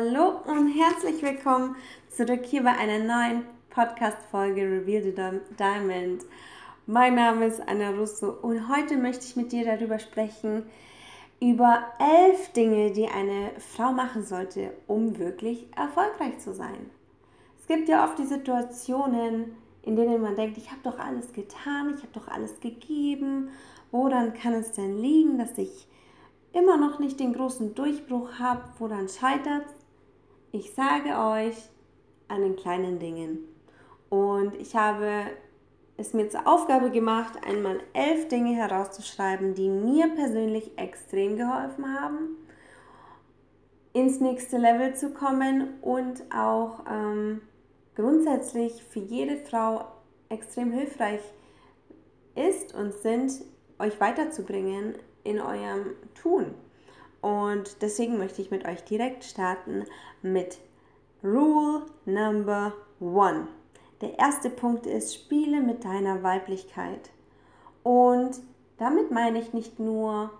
Hallo und herzlich willkommen zurück hier bei einer neuen Podcast-Folge Reveal the Diamond. Mein Name ist Anna Russo und heute möchte ich mit dir darüber sprechen, über elf Dinge, die eine Frau machen sollte, um wirklich erfolgreich zu sein. Es gibt ja oft die Situationen, in denen man denkt, ich habe doch alles getan, ich habe doch alles gegeben. Woran kann es denn liegen, dass ich immer noch nicht den großen Durchbruch habe, woran scheitert Ich sage euch an den kleinen Dingen. Und ich habe es mir zur Aufgabe gemacht, einmal elf Dinge herauszuschreiben, die mir persönlich extrem geholfen haben, ins nächste Level zu kommen und auch ähm, grundsätzlich für jede Frau extrem hilfreich ist und sind, euch weiterzubringen in eurem Tun. Und deswegen möchte ich mit euch direkt starten mit Rule Number One. Der erste Punkt ist, spiele mit deiner Weiblichkeit. Und damit meine ich nicht nur,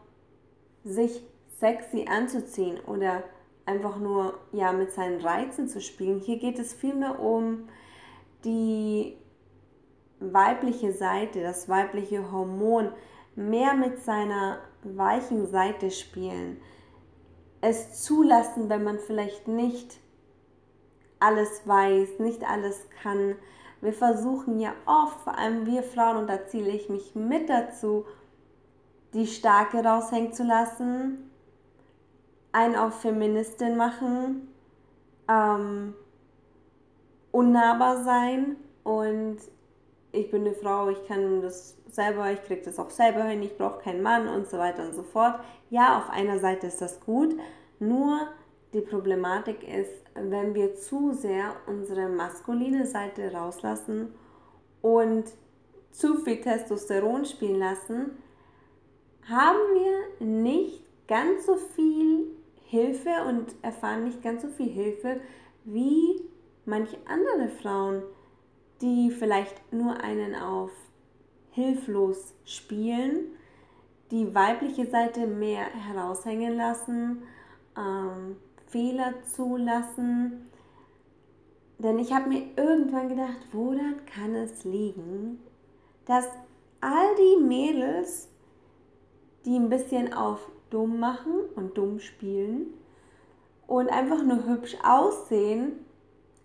sich sexy anzuziehen oder einfach nur ja mit seinen Reizen zu spielen. Hier geht es vielmehr um die weibliche Seite, das weibliche Hormon, mehr mit seiner weichen Seite spielen. Es zulassen, wenn man vielleicht nicht alles weiß, nicht alles kann. Wir versuchen ja oft, vor allem wir Frauen, und da ziele ich mich mit dazu, die Starke raushängen zu lassen, ein auf Feministin machen, ähm, unnahbar sein und ich bin eine Frau, ich kann das selber, ich kriege das auch selber hin, ich brauche keinen Mann und so weiter und so fort. Ja, auf einer Seite ist das gut, nur die Problematik ist, wenn wir zu sehr unsere maskuline Seite rauslassen und zu viel Testosteron spielen lassen, haben wir nicht ganz so viel Hilfe und erfahren nicht ganz so viel Hilfe wie manche andere Frauen, die vielleicht nur einen auf hilflos spielen, die weibliche Seite mehr heraushängen lassen, ähm, Fehler zulassen. Denn ich habe mir irgendwann gedacht, woran kann es liegen, dass all die Mädels, die ein bisschen auf dumm machen und dumm spielen und einfach nur hübsch aussehen,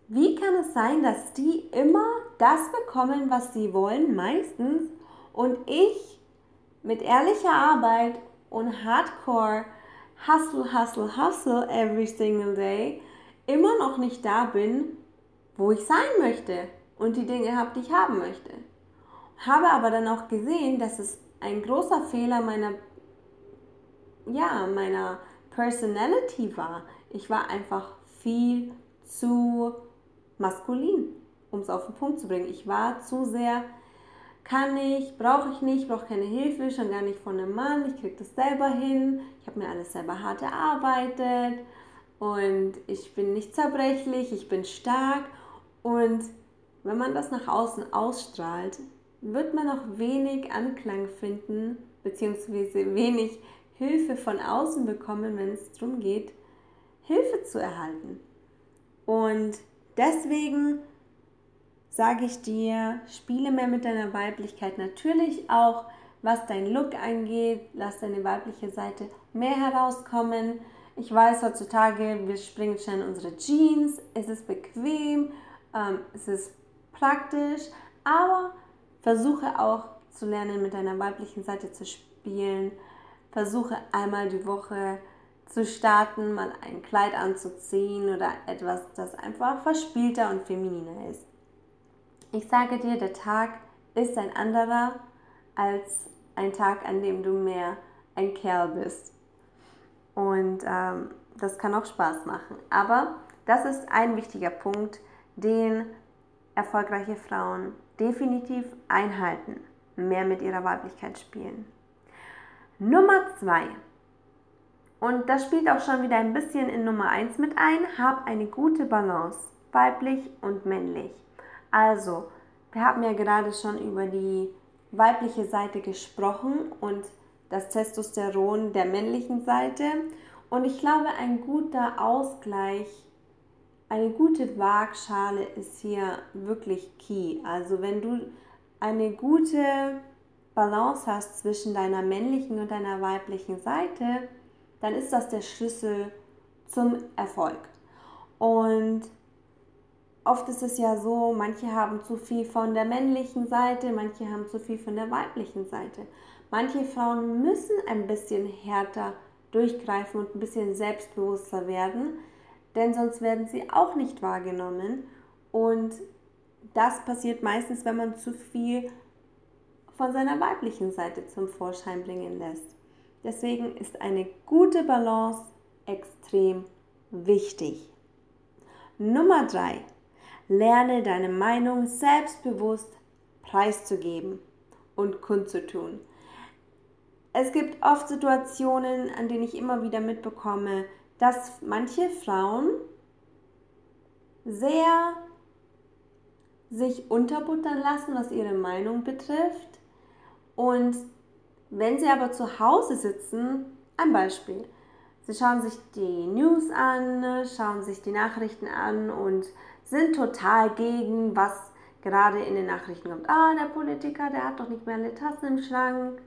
wie kann es sein, dass die immer das bekommen, was sie wollen, meistens, und ich mit ehrlicher Arbeit und Hardcore Hustle, Hustle, Hustle every single day immer noch nicht da bin, wo ich sein möchte und die Dinge habe, die ich haben möchte. Habe aber dann auch gesehen, dass es ein großer Fehler meiner, ja, meiner Personality war. Ich war einfach viel zu maskulin, um es auf den Punkt zu bringen. Ich war zu sehr, kann ich, brauche ich nicht, brauche keine Hilfe, schon gar nicht von einem Mann, ich kriege das selber hin, ich habe mir alles selber hart erarbeitet und ich bin nicht zerbrechlich, ich bin stark und wenn man das nach außen ausstrahlt, wird man auch wenig Anklang finden, beziehungsweise wenig Hilfe von außen bekommen, wenn es darum geht, Hilfe zu erhalten. Und Deswegen sage ich dir, spiele mehr mit deiner Weiblichkeit. Natürlich auch, was dein Look angeht, lass deine weibliche Seite mehr herauskommen. Ich weiß heutzutage, wir springen schnell in unsere Jeans, es ist bequem, ähm, es ist praktisch, aber versuche auch zu lernen, mit deiner weiblichen Seite zu spielen. Versuche einmal die Woche zu starten, mal ein Kleid anzuziehen oder etwas, das einfach verspielter und femininer ist. Ich sage dir, der Tag ist ein anderer als ein Tag, an dem du mehr ein Kerl bist. Und ähm, das kann auch Spaß machen. Aber das ist ein wichtiger Punkt, den erfolgreiche Frauen definitiv einhalten. Mehr mit ihrer Weiblichkeit spielen. Nummer zwei. Und das spielt auch schon wieder ein bisschen in Nummer eins mit ein. Hab eine gute Balance, weiblich und männlich. Also, wir haben ja gerade schon über die weibliche Seite gesprochen und das Testosteron der männlichen Seite. Und ich glaube, ein guter Ausgleich, eine gute Waagschale ist hier wirklich key. Also wenn du eine gute Balance hast zwischen deiner männlichen und deiner weiblichen Seite, dann ist das der Schlüssel zum Erfolg. Und oft ist es ja so, manche haben zu viel von der männlichen Seite, manche haben zu viel von der weiblichen Seite. Manche Frauen müssen ein bisschen härter durchgreifen und ein bisschen selbstbewusster werden, denn sonst werden sie auch nicht wahrgenommen. Und das passiert meistens, wenn man zu viel von seiner weiblichen Seite zum Vorschein bringen lässt. Deswegen ist eine gute Balance extrem wichtig. Nummer drei: Lerne deine Meinung selbstbewusst preiszugeben und kundzutun. Es gibt oft Situationen, an denen ich immer wieder mitbekomme, dass manche Frauen sehr sich unterbuttern lassen, was ihre Meinung betrifft. Und wenn sie aber zu Hause sitzen, ein Beispiel, sie schauen sich die News an, schauen sich die Nachrichten an und sind total gegen, was gerade in den Nachrichten kommt. Ah, der Politiker, der hat doch nicht mehr eine Tasse im Schrank.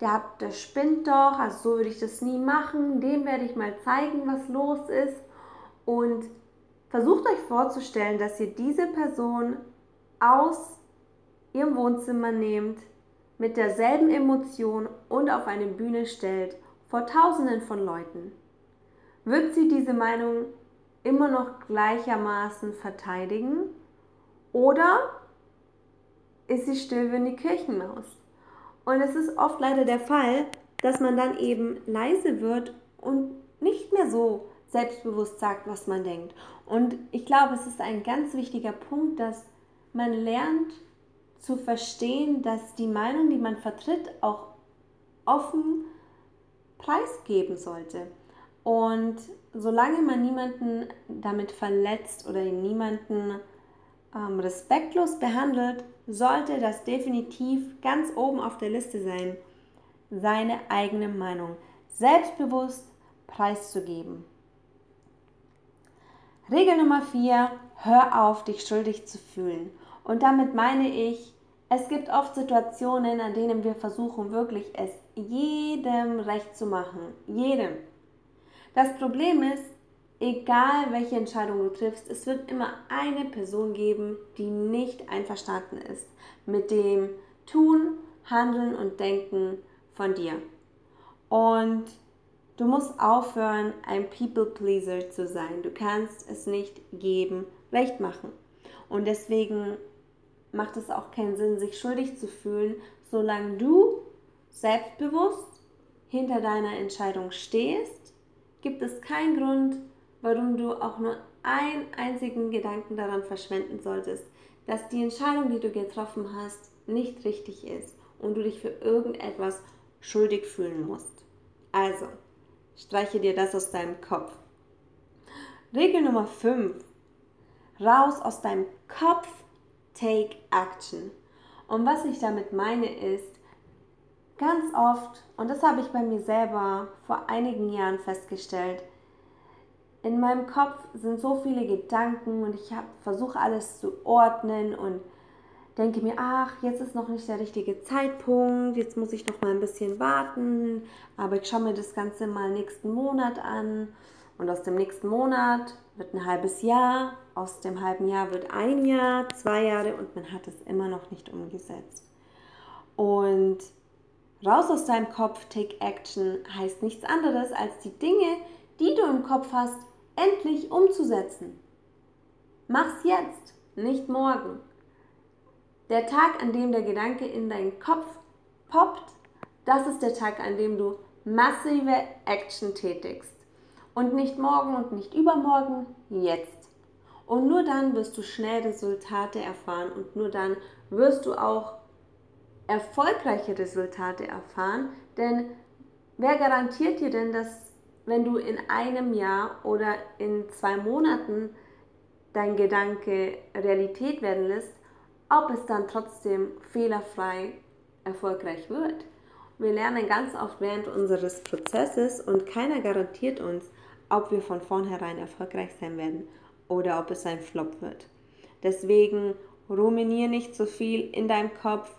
Der, hat, der spinnt doch, also so würde ich das nie machen. Dem werde ich mal zeigen, was los ist. Und versucht euch vorzustellen, dass ihr diese Person aus ihrem Wohnzimmer nehmt, mit derselben Emotion und auf eine Bühne stellt vor Tausenden von Leuten. Wird sie diese Meinung immer noch gleichermaßen verteidigen oder ist sie still wie eine Kirchenmaus? Und es ist oft leider der Fall, dass man dann eben leise wird und nicht mehr so selbstbewusst sagt, was man denkt. Und ich glaube, es ist ein ganz wichtiger Punkt, dass man lernt zu verstehen, dass die Meinung, die man vertritt, auch offen preisgeben sollte. Und solange man niemanden damit verletzt oder niemanden ähm, respektlos behandelt, sollte das definitiv ganz oben auf der Liste sein, seine eigene Meinung selbstbewusst preiszugeben. Regel Nummer 4, hör auf, dich schuldig zu fühlen. Und damit meine ich, es gibt oft Situationen, an denen wir versuchen, wirklich es jedem recht zu machen. Jedem. Das Problem ist, egal welche Entscheidung du triffst, es wird immer eine Person geben, die nicht einverstanden ist mit dem Tun, Handeln und Denken von dir. Und du musst aufhören, ein People-Pleaser zu sein. Du kannst es nicht geben, recht machen. Und deswegen macht es auch keinen Sinn, sich schuldig zu fühlen, solange du selbstbewusst hinter deiner Entscheidung stehst, gibt es keinen Grund, warum du auch nur einen einzigen Gedanken daran verschwenden solltest, dass die Entscheidung, die du getroffen hast, nicht richtig ist und du dich für irgendetwas schuldig fühlen musst. Also, streiche dir das aus deinem Kopf. Regel Nummer 5. Raus aus deinem Kopf Take Action. Und was ich damit meine ist, ganz oft, und das habe ich bei mir selber vor einigen Jahren festgestellt, in meinem Kopf sind so viele Gedanken und ich versuche alles zu ordnen und denke mir, ach, jetzt ist noch nicht der richtige Zeitpunkt, jetzt muss ich noch mal ein bisschen warten, aber ich schaue mir das Ganze mal nächsten Monat an und aus dem nächsten Monat wird ein halbes Jahr, aus dem halben Jahr wird ein Jahr, zwei Jahre und man hat es immer noch nicht umgesetzt. Und raus aus deinem Kopf, take action, heißt nichts anderes als die Dinge, die du im Kopf hast, endlich umzusetzen. Mach's jetzt, nicht morgen. Der Tag, an dem der Gedanke in deinen Kopf poppt, das ist der Tag, an dem du massive Action tätigst. Und nicht morgen und nicht übermorgen, jetzt. Und nur dann wirst du schnell Resultate erfahren und nur dann wirst du auch erfolgreiche Resultate erfahren. Denn wer garantiert dir denn, dass wenn du in einem Jahr oder in zwei Monaten dein Gedanke Realität werden lässt, ob es dann trotzdem fehlerfrei erfolgreich wird? Wir lernen ganz oft während unseres Prozesses und keiner garantiert uns, ob wir von vornherein erfolgreich sein werden oder ob es ein Flop wird. Deswegen ruminier nicht so viel in deinem Kopf,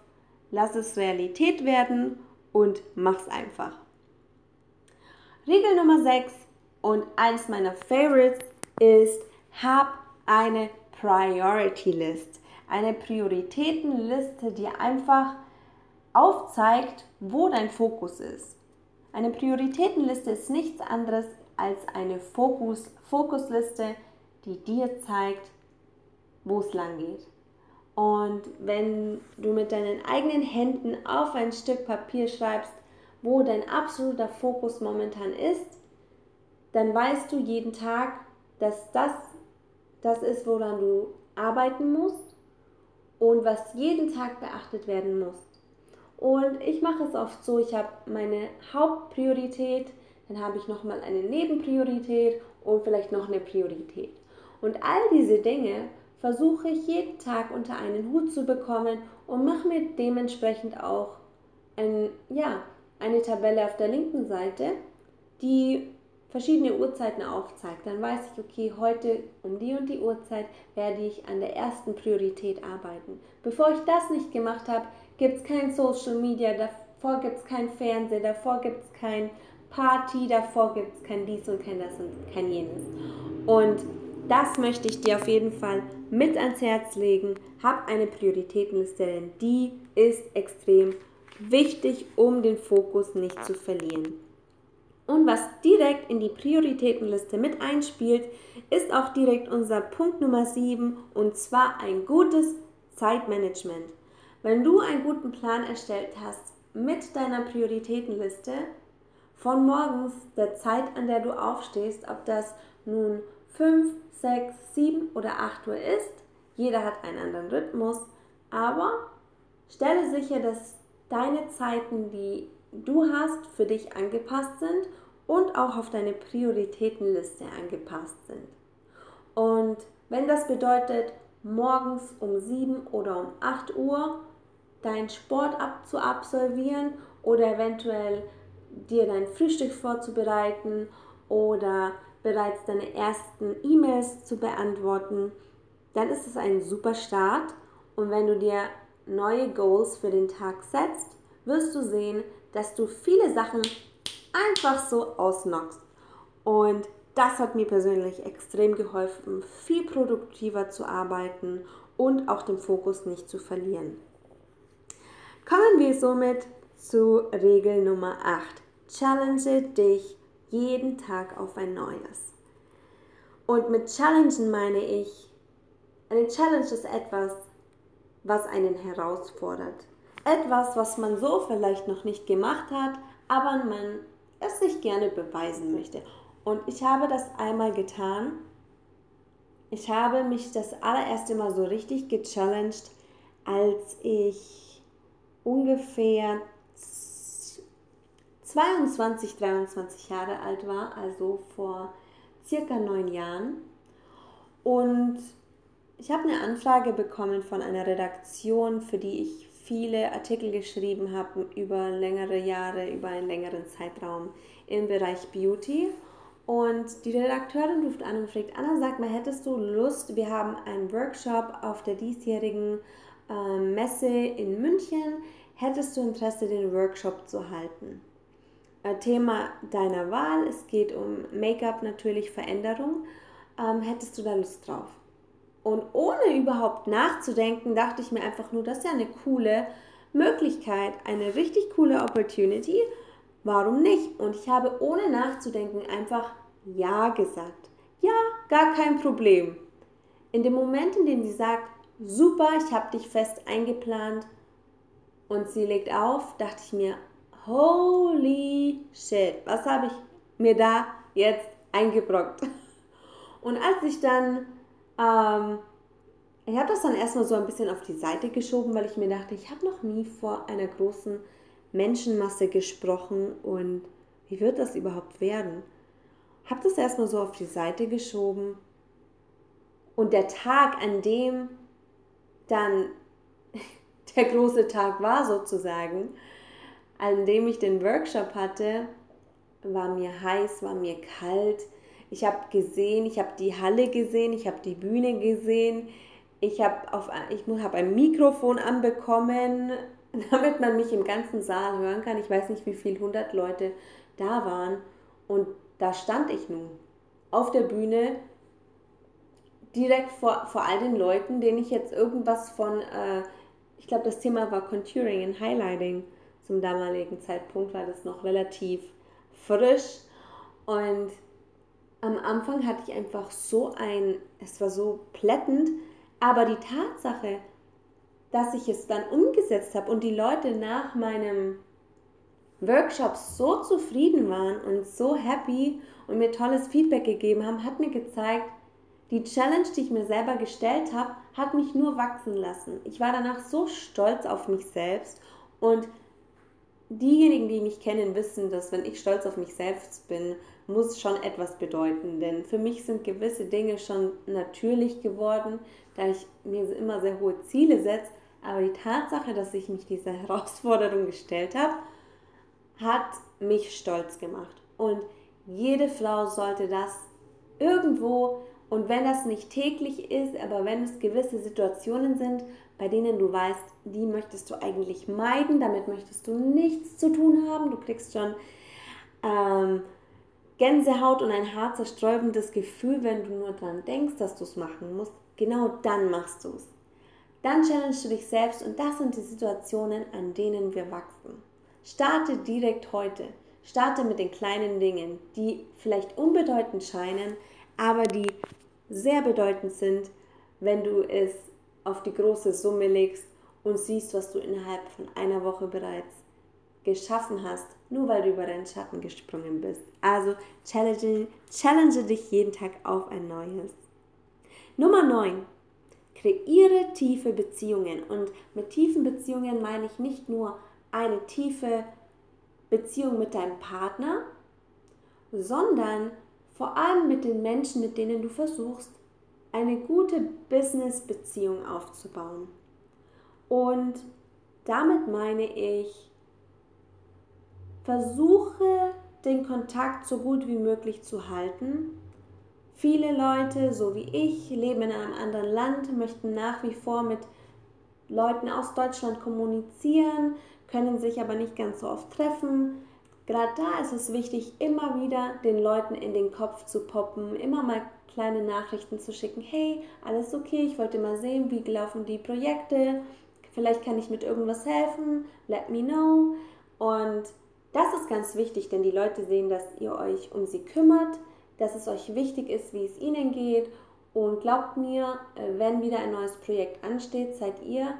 lass es Realität werden und mach's einfach. Regel Nummer 6 und eins meiner Favorites ist, hab eine Priority List. Eine Prioritätenliste, die einfach aufzeigt, wo dein Fokus ist. Eine Prioritätenliste ist nichts anderes als eine Fokus, Fokusliste, die dir zeigt, wo es lang geht. Und wenn du mit deinen eigenen Händen auf ein Stück Papier schreibst, wo dein absoluter Fokus momentan ist, dann weißt du jeden Tag, dass das das ist, woran du arbeiten musst und was jeden Tag beachtet werden muss. Und ich mache es oft so, ich habe meine Hauptpriorität, dann habe ich nochmal eine Nebenpriorität und vielleicht noch eine Priorität. Und all diese Dinge versuche ich jeden Tag unter einen Hut zu bekommen und mache mir dementsprechend auch ein, ja, eine Tabelle auf der linken Seite, die verschiedene Uhrzeiten aufzeigt. Dann weiß ich, okay, heute um die und die Uhrzeit werde ich an der ersten Priorität arbeiten. Bevor ich das nicht gemacht habe, gibt es kein Social Media, davor gibt es kein Fernsehen, davor gibt es kein Party, davor gibt es kein dies und kein das und kein jenes. Und das möchte ich dir auf jeden Fall mit ans Herz legen. Hab eine Prioritätenliste, denn die ist extrem wichtig, um den Fokus nicht zu verlieren. Und was direkt in die Prioritätenliste mit einspielt, ist auch direkt unser Punkt Nummer 7 und zwar ein gutes Zeitmanagement. Wenn du einen guten Plan erstellt hast mit deiner Prioritätenliste, von morgens der Zeit, an der du aufstehst, ob das nun 5, 6, 7 oder 8 Uhr ist, jeder hat einen anderen Rhythmus, aber stelle sicher, dass deine Zeiten, die du hast, für dich angepasst sind und auch auf deine Prioritätenliste angepasst sind. Und wenn das bedeutet, morgens um 7 oder um 8 Uhr deinen Sport ab zu absolvieren oder eventuell dir dein Frühstück vorzubereiten oder bereits deine ersten E-Mails zu beantworten, dann ist es ein super Start. Und wenn du dir neue Goals für den Tag setzt, wirst du sehen, dass du viele Sachen einfach so ausnockst. Und das hat mir persönlich extrem geholfen, viel produktiver zu arbeiten und auch den Fokus nicht zu verlieren. Kommen wir somit zu Regel Nummer 8. Challenge dich jeden Tag auf ein neues. Und mit Challengen meine ich, eine Challenge ist etwas, was einen herausfordert. Etwas, was man so vielleicht noch nicht gemacht hat, aber man es sich gerne beweisen möchte. Und ich habe das einmal getan. Ich habe mich das allererste Mal so richtig gechallenged, als ich ungefähr 22, 23 Jahre alt war, also vor circa neun Jahren. Und ich habe eine Anfrage bekommen von einer Redaktion, für die ich viele Artikel geschrieben habe über längere Jahre, über einen längeren Zeitraum im Bereich Beauty. Und die Redakteurin ruft an und fragt, Anna, sag mal, hättest du Lust, wir haben einen Workshop auf der diesjährigen äh, Messe in München. Hättest du Interesse, den Workshop zu halten? Äh, Thema deiner Wahl, es geht um Make-up natürlich, Veränderung. Ähm, hättest du da Lust drauf? Und ohne überhaupt nachzudenken, dachte ich mir einfach nur, das ist ja eine coole Möglichkeit, eine richtig coole Opportunity. Warum nicht? Und ich habe ohne nachzudenken einfach Ja gesagt. Ja, gar kein Problem. In dem Moment, in dem sie sagt, super, ich habe dich fest eingeplant und sie legt auf, dachte ich mir, holy shit, was habe ich mir da jetzt eingebrockt. Und als ich dann, ähm, ich habe das dann erstmal so ein bisschen auf die Seite geschoben, weil ich mir dachte, ich habe noch nie vor einer großen Menschenmasse gesprochen und wie wird das überhaupt werden? Habe das erstmal so auf die Seite geschoben und der Tag, an dem dann der große Tag war sozusagen, an dem ich den Workshop hatte, war mir heiß, war mir kalt. Ich habe gesehen, ich habe die Halle gesehen, ich habe die Bühne gesehen. Ich habe hab ein Mikrofon anbekommen, damit man mich im ganzen Saal hören kann. Ich weiß nicht, wie viele hundert Leute da waren. Und da stand ich nun auf der Bühne, direkt vor, vor all den Leuten, denen ich jetzt irgendwas von, äh, ich glaube, das Thema war Contouring und Highlighting zum damaligen Zeitpunkt, war das noch relativ frisch. Und am Anfang hatte ich einfach so ein, es war so plättend, aber die Tatsache, dass ich es dann umgesetzt habe und die Leute nach meinem Workshop so zufrieden waren und so happy und mir tolles Feedback gegeben haben, hat mir gezeigt, die Challenge, die ich mir selber gestellt habe, hat mich nur wachsen lassen. Ich war danach so stolz auf mich selbst und diejenigen, die mich kennen, wissen, dass wenn ich stolz auf mich selbst bin, muss schon etwas bedeuten. Denn für mich sind gewisse Dinge schon natürlich geworden, da ich mir immer sehr hohe Ziele setze. Aber die Tatsache, dass ich mich dieser Herausforderung gestellt habe, hat mich stolz gemacht. Und jede Frau sollte das irgendwo, und wenn das nicht täglich ist, aber wenn es gewisse Situationen sind, bei denen du weißt, die möchtest du eigentlich meiden, damit möchtest du nichts zu tun haben, du kriegst schon ähm, Gänsehaut und ein herzzersträubendes Gefühl, wenn du nur daran denkst, dass du es machen musst, genau dann machst du es. Dann challengest du dich selbst und das sind die Situationen, an denen wir wachsen. Starte direkt heute. Starte mit den kleinen Dingen, die vielleicht unbedeutend scheinen, aber die sehr bedeutend sind, wenn du es auf die große Summe legst und siehst, was du innerhalb von einer Woche bereits geschaffen hast, nur weil du über deinen Schatten gesprungen bist. Also challenge, challenge dich jeden Tag auf ein neues. Nummer 9. Kreiere tiefe Beziehungen. Und mit tiefen Beziehungen meine ich nicht nur eine tiefe Beziehung mit deinem Partner, sondern vor allem mit den Menschen, mit denen du versuchst, eine gute Business-Beziehung aufzubauen. Und damit meine ich, versuche den Kontakt so gut wie möglich zu halten. Viele Leute, so wie ich, leben in einem anderen Land, möchten nach wie vor mit Leuten aus Deutschland kommunizieren, können sich aber nicht ganz so oft treffen. Gerade da ist es wichtig, immer wieder den Leuten in den Kopf zu poppen, immer mal kleine Nachrichten zu schicken. Hey, alles okay, ich wollte mal sehen, wie laufen die Projekte. Vielleicht kann ich mit irgendwas helfen. Let me know. Und das ist ganz wichtig, denn die Leute sehen, dass ihr euch um sie kümmert, dass es euch wichtig ist, wie es ihnen geht. Und glaubt mir, äh, wenn wieder ein neues Projekt ansteht, seid ihr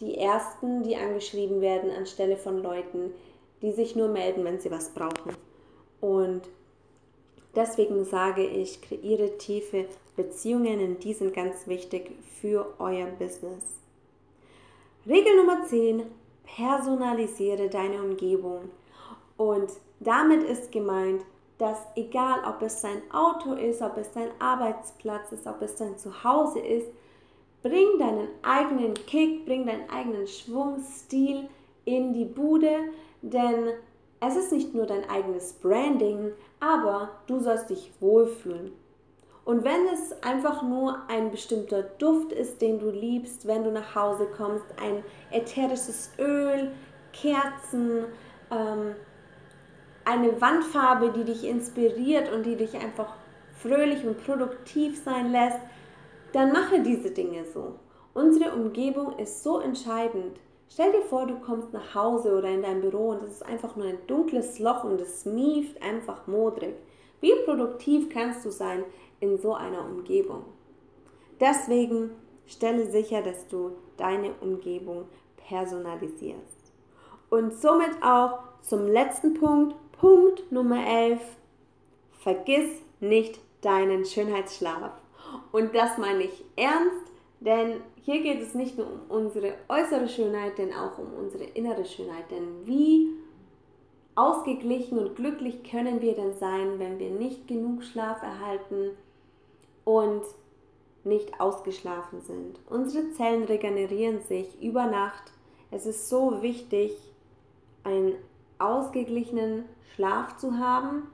die Ersten, die angeschrieben werden anstelle von Leuten, die sich nur melden, wenn sie was brauchen. Und deswegen sage ich, kreiere tiefe Beziehungen und die sind ganz wichtig für euer Business. Regel Nummer 10, personalisiere deine Umgebung. Und damit ist gemeint, dass egal ob es dein Auto ist, ob es dein Arbeitsplatz ist, ob es dein Zuhause ist, Bring deinen eigenen Kick, bring deinen eigenen Schwung, Stil in die Bude, denn es ist nicht nur dein eigenes Branding, aber du sollst dich wohlfühlen. Und wenn es einfach nur ein bestimmter Duft ist, den du liebst, wenn du nach Hause kommst, ein ätherisches Öl, Kerzen, ähm, eine Wandfarbe, die dich inspiriert und die dich einfach fröhlich und produktiv sein lässt, dann mache diese Dinge so. Unsere Umgebung ist so entscheidend. Stell dir vor, du kommst nach Hause oder in dein Büro und es ist einfach nur ein dunkles Loch und es mieft einfach modrig. Wie produktiv kannst du sein in so einer Umgebung? Deswegen stelle sicher, dass du deine Umgebung personalisierst. Und somit auch zum letzten Punkt, Punkt Nummer 11. vergiss nicht deinen Schönheitsschlaf. Und das meine ich ernst, denn hier geht es nicht nur um unsere äußere Schönheit, denn auch um unsere innere Schönheit. Denn wie ausgeglichen und glücklich können wir denn sein, wenn wir nicht genug Schlaf erhalten und nicht ausgeschlafen sind? Unsere Zellen regenerieren sich über Nacht. Es ist so wichtig, einen ausgeglichenen Schlaf zu haben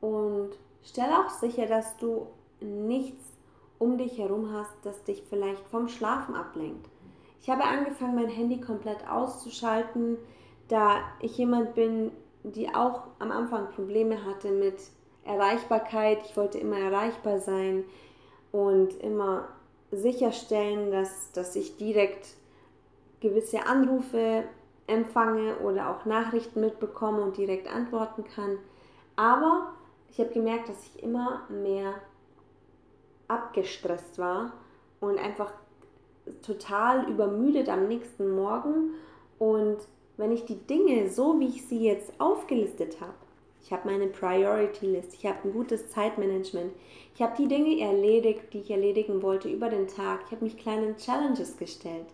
und stell auch sicher, dass du nichts um dich herum hast, das dich vielleicht vom Schlafen ablenkt. Ich habe angefangen, mein Handy komplett auszuschalten, da ich jemand bin, die auch am Anfang Probleme hatte mit Erreichbarkeit. Ich wollte immer erreichbar sein und immer sicherstellen, dass, dass ich direkt gewisse Anrufe empfange oder auch Nachrichten mitbekomme und direkt antworten kann. Aber ich habe gemerkt, dass ich immer mehr abgestresst war und einfach total übermüdet am nächsten Morgen. Und wenn ich die Dinge so, wie ich sie jetzt aufgelistet habe, ich habe meine Priority List, ich habe ein gutes Zeitmanagement, ich habe die Dinge erledigt, die ich erledigen wollte über den Tag, ich habe mich kleinen Challenges gestellt.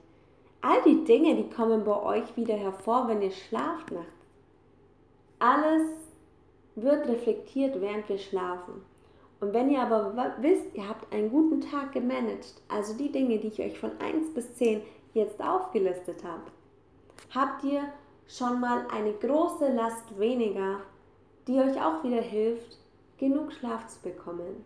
All die Dinge, die kommen bei euch wieder hervor, wenn ihr schlaft nachts. Alles wird reflektiert, während wir schlafen. Und wenn ihr aber wisst, ihr habt einen guten Tag gemanagt, also die Dinge, die ich euch von 1 bis 10 jetzt aufgelistet habe, habt ihr schon mal eine große Last weniger, die euch auch wieder hilft, genug Schlaf zu bekommen.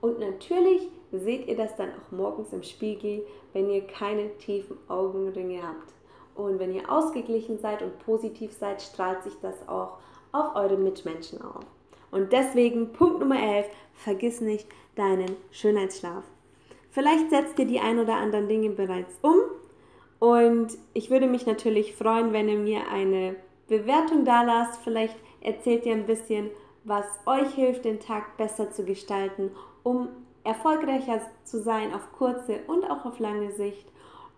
Und natürlich seht ihr das dann auch morgens im Spiegel, wenn ihr keine tiefen Augenringe habt. Und wenn ihr ausgeglichen seid und positiv seid, strahlt sich das auch auf eure Mitmenschen auf. Und deswegen Punkt Nummer 11, vergiss nicht deinen Schönheitsschlaf. Vielleicht setzt ihr die ein oder anderen Dinge bereits um und ich würde mich natürlich freuen, wenn ihr mir eine Bewertung da lasst. Vielleicht erzählt ihr ein bisschen, was euch hilft, den Tag besser zu gestalten, um erfolgreicher zu sein auf kurze und auch auf lange Sicht.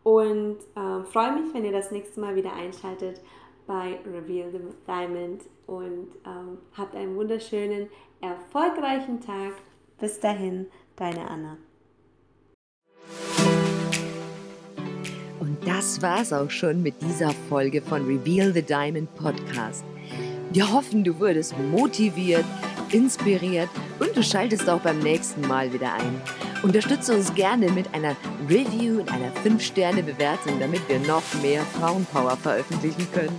Und äh, freue mich, wenn ihr das nächste Mal wieder einschaltet bei Reveal the Diamond und ähm, habt einen wunderschönen, erfolgreichen Tag. Bis dahin, deine Anna. Und das war's auch schon mit dieser Folge von Reveal the Diamond Podcast. Wir hoffen, du wurdest motiviert, inspiriert und du schaltest auch beim nächsten Mal wieder ein. Unterstütze uns gerne mit einer Review und einer 5-Sterne-Bewertung, damit wir noch mehr Frauenpower veröffentlichen können.